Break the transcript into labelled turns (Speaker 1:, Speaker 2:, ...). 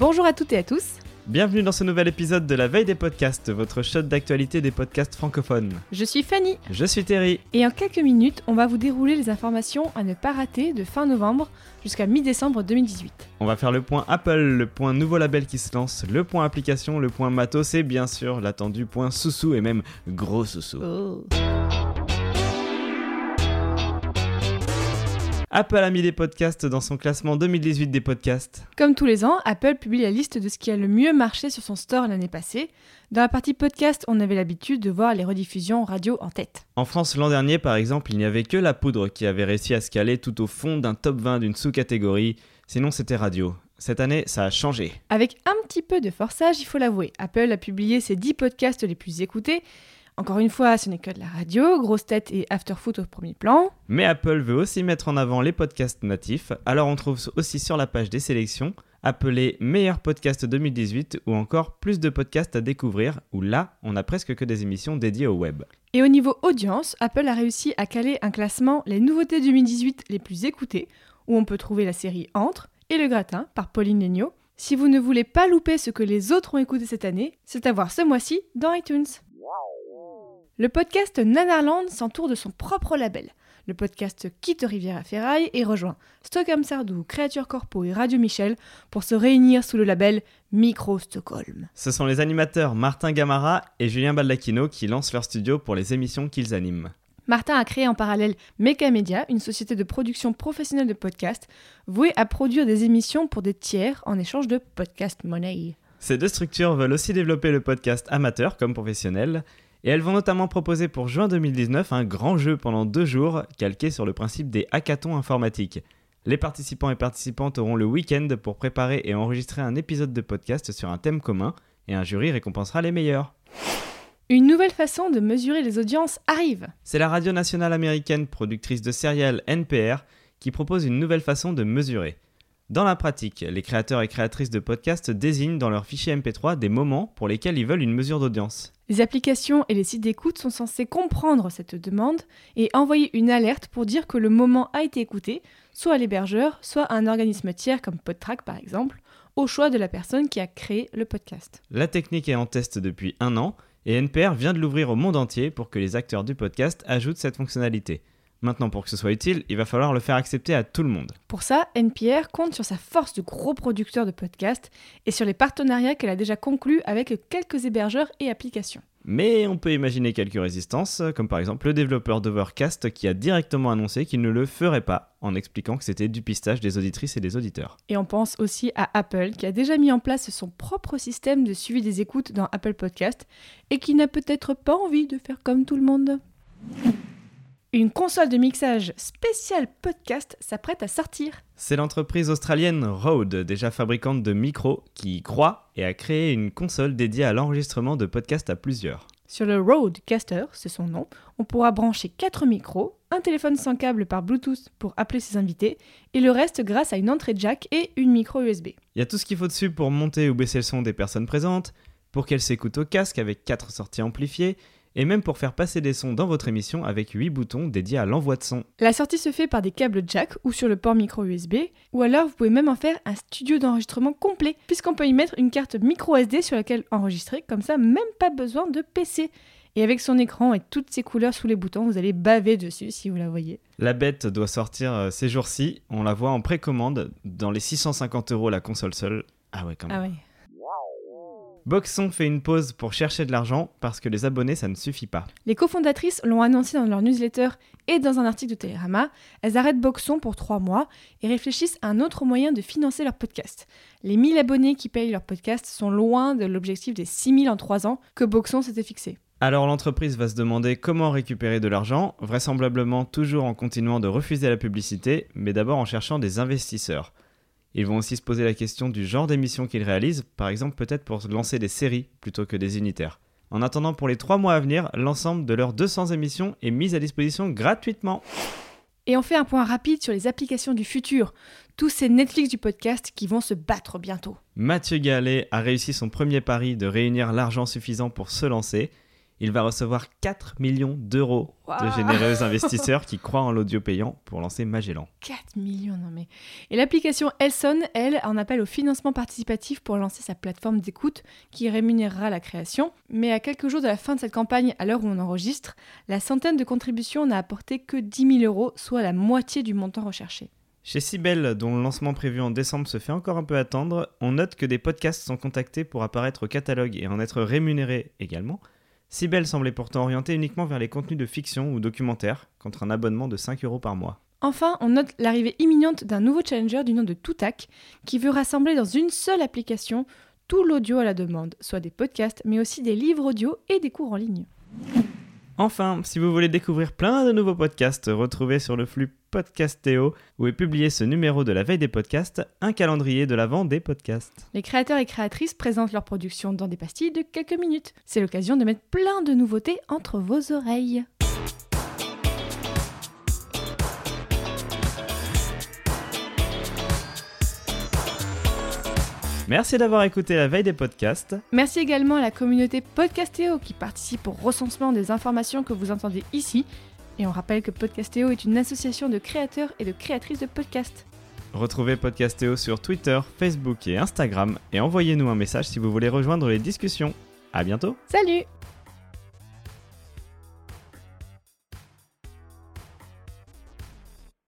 Speaker 1: Bonjour à toutes et à tous.
Speaker 2: Bienvenue dans ce nouvel épisode de la veille des podcasts, votre shot d'actualité des podcasts francophones.
Speaker 1: Je suis Fanny.
Speaker 2: Je suis Terry.
Speaker 1: Et en quelques minutes, on va vous dérouler les informations à ne pas rater de fin novembre jusqu'à mi-décembre 2018.
Speaker 2: On va faire le point Apple, le point nouveau label qui se lance, le point application, le point matos et bien sûr l'attendu point sous-sous et même gros sous-sous.
Speaker 1: Oh.
Speaker 2: Apple a mis des podcasts dans son classement 2018 des podcasts.
Speaker 1: Comme tous les ans, Apple publie la liste de ce qui a le mieux marché sur son store l'année passée. Dans la partie podcast, on avait l'habitude de voir les rediffusions radio en tête.
Speaker 2: En France l'an dernier par exemple, il n'y avait que la poudre qui avait réussi à se caler tout au fond d'un top 20 d'une sous-catégorie, sinon c'était radio. Cette année, ça a changé.
Speaker 1: Avec un petit peu de forçage, il faut l'avouer, Apple a publié ses 10 podcasts les plus écoutés. Encore une fois, ce n'est que de la radio, Grosse Tête et Afterfoot au premier plan.
Speaker 2: Mais Apple veut aussi mettre en avant les podcasts natifs, alors on trouve aussi sur la page des sélections appelé Meilleur podcast 2018 ou encore plus de podcasts à découvrir, où là, on a presque que des émissions dédiées au web.
Speaker 1: Et au niveau audience, Apple a réussi à caler un classement Les nouveautés 2018 les plus écoutées, où on peut trouver la série Entre et Le Gratin par Pauline Legnaud. Si vous ne voulez pas louper ce que les autres ont écouté cette année, c'est à voir ce mois-ci dans iTunes. Le podcast Nanarland s'entoure de son propre label. Le podcast quitte Rivière à Ferraille et rejoint Stockholm Sardou, Créature Corpo et Radio Michel pour se réunir sous le label Micro Stockholm.
Speaker 2: Ce sont les animateurs Martin Gamara et Julien Baldacchino qui lancent leur studio pour les émissions qu'ils animent.
Speaker 1: Martin a créé en parallèle Mecha Media, une société de production professionnelle de podcasts vouée à produire des émissions pour des tiers en échange de podcast money.
Speaker 2: Ces deux structures veulent aussi développer le podcast amateur comme professionnel et elles vont notamment proposer pour juin 2019 un grand jeu pendant deux jours calqué sur le principe des hackathons informatiques. Les participants et participantes auront le week-end pour préparer et enregistrer un épisode de podcast sur un thème commun et un jury récompensera les meilleurs.
Speaker 1: Une nouvelle façon de mesurer les audiences arrive.
Speaker 2: C'est la radio nationale américaine productrice de céréales NPR qui propose une nouvelle façon de mesurer. Dans la pratique, les créateurs et créatrices de podcasts désignent dans leur fichier MP3 des moments pour lesquels ils veulent une mesure d'audience.
Speaker 1: Les applications et les sites d'écoute sont censés comprendre cette demande et envoyer une alerte pour dire que le moment a été écouté, soit à l'hébergeur, soit à un organisme tiers comme PodTrack par exemple, au choix de la personne qui a créé le podcast.
Speaker 2: La technique est en test depuis un an et NPR vient de l'ouvrir au monde entier pour que les acteurs du podcast ajoutent cette fonctionnalité. Maintenant, pour que ce soit utile, il va falloir le faire accepter à tout le monde.
Speaker 1: Pour ça, NPR compte sur sa force de gros producteur de podcasts et sur les partenariats qu'elle a déjà conclus avec quelques hébergeurs et applications.
Speaker 2: Mais on peut imaginer quelques résistances, comme par exemple le développeur d'Overcast qui a directement annoncé qu'il ne le ferait pas, en expliquant que c'était du pistage des auditrices et des auditeurs.
Speaker 1: Et on pense aussi à Apple qui a déjà mis en place son propre système de suivi des écoutes dans Apple Podcast et qui n'a peut-être pas envie de faire comme tout le monde. Une console de mixage spéciale podcast s'apprête à sortir.
Speaker 2: C'est l'entreprise australienne Rode, déjà fabricante de micros, qui y croit et a créé une console dédiée à l'enregistrement de podcasts à plusieurs.
Speaker 1: Sur le Rodecaster, c'est son nom, on pourra brancher 4 micros, un téléphone sans câble par Bluetooth pour appeler ses invités, et le reste grâce à une entrée jack et une micro USB.
Speaker 2: Il y a tout ce qu'il faut dessus pour monter ou baisser le son des personnes présentes, pour qu'elles s'écoutent au casque avec 4 sorties amplifiées, et même pour faire passer des sons dans votre émission avec 8 boutons dédiés à l'envoi de son.
Speaker 1: La sortie se fait par des câbles jack ou sur le port micro USB, ou alors vous pouvez même en faire un studio d'enregistrement complet, puisqu'on peut y mettre une carte micro SD sur laquelle enregistrer, comme ça même pas besoin de PC. Et avec son écran et toutes ses couleurs sous les boutons, vous allez baver dessus si vous la voyez.
Speaker 2: La bête doit sortir euh, ces jours-ci, on la voit en précommande, dans les 650 euros la console seule. Ah ouais quand même.
Speaker 1: Ah ouais.
Speaker 2: Boxon fait une pause pour chercher de l'argent parce que les abonnés ça ne suffit pas.
Speaker 1: Les cofondatrices l'ont annoncé dans leur newsletter et dans un article de Télérama. Elles arrêtent Boxon pour trois mois et réfléchissent à un autre moyen de financer leur podcast. Les 1000 abonnés qui payent leur podcast sont loin de l'objectif des 6000 en trois ans que Boxon s'était fixé.
Speaker 2: Alors l'entreprise va se demander comment récupérer de l'argent, vraisemblablement toujours en continuant de refuser la publicité, mais d'abord en cherchant des investisseurs. Ils vont aussi se poser la question du genre d'émission qu'ils réalisent, par exemple peut-être pour lancer des séries plutôt que des unitaires. En attendant pour les 3 mois à venir, l'ensemble de leurs 200 émissions est mis à disposition gratuitement.
Speaker 1: Et on fait un point rapide sur les applications du futur, tous ces Netflix du podcast qui vont se battre bientôt.
Speaker 2: Mathieu Gallet a réussi son premier pari de réunir l'argent suffisant pour se lancer. Il va recevoir 4 millions d'euros de généreux investisseurs qui croient en l'audio payant pour lancer Magellan.
Speaker 1: 4 millions, non mais. Et l'application Elson, elle, en appelle au financement participatif pour lancer sa plateforme d'écoute qui rémunérera la création. Mais à quelques jours de la fin de cette campagne, à l'heure où on enregistre, la centaine de contributions n'a apporté que 10 000 euros, soit la moitié du montant recherché.
Speaker 2: Chez Sibel, dont le lancement prévu en décembre se fait encore un peu attendre, on note que des podcasts sont contactés pour apparaître au catalogue et en être rémunérés également. Sibel semblait pourtant orienté uniquement vers les contenus de fiction ou documentaires, contre un abonnement de 5 euros par mois.
Speaker 1: Enfin, on note l'arrivée imminente d'un nouveau challenger du nom de Toutac, qui veut rassembler dans une seule application tout l'audio à la demande, soit des podcasts, mais aussi des livres audio et des cours en ligne.
Speaker 2: Enfin, si vous voulez découvrir plein de nouveaux podcasts, retrouvez sur le flux Podcastéo, où est publié ce numéro de la veille des podcasts, un calendrier de l'avant des podcasts.
Speaker 1: Les créateurs et créatrices présentent leur production dans des pastilles de quelques minutes. C'est l'occasion de mettre plein de nouveautés entre vos oreilles.
Speaker 2: Merci d'avoir écouté la veille des podcasts.
Speaker 1: Merci également à la communauté Podcastéo qui participe au recensement des informations que vous entendez ici. Et on rappelle que Podcastéo est une association de créateurs et de créatrices de podcasts.
Speaker 2: Retrouvez Podcastéo sur Twitter, Facebook et Instagram et envoyez-nous un message si vous voulez rejoindre les discussions. À bientôt
Speaker 1: Salut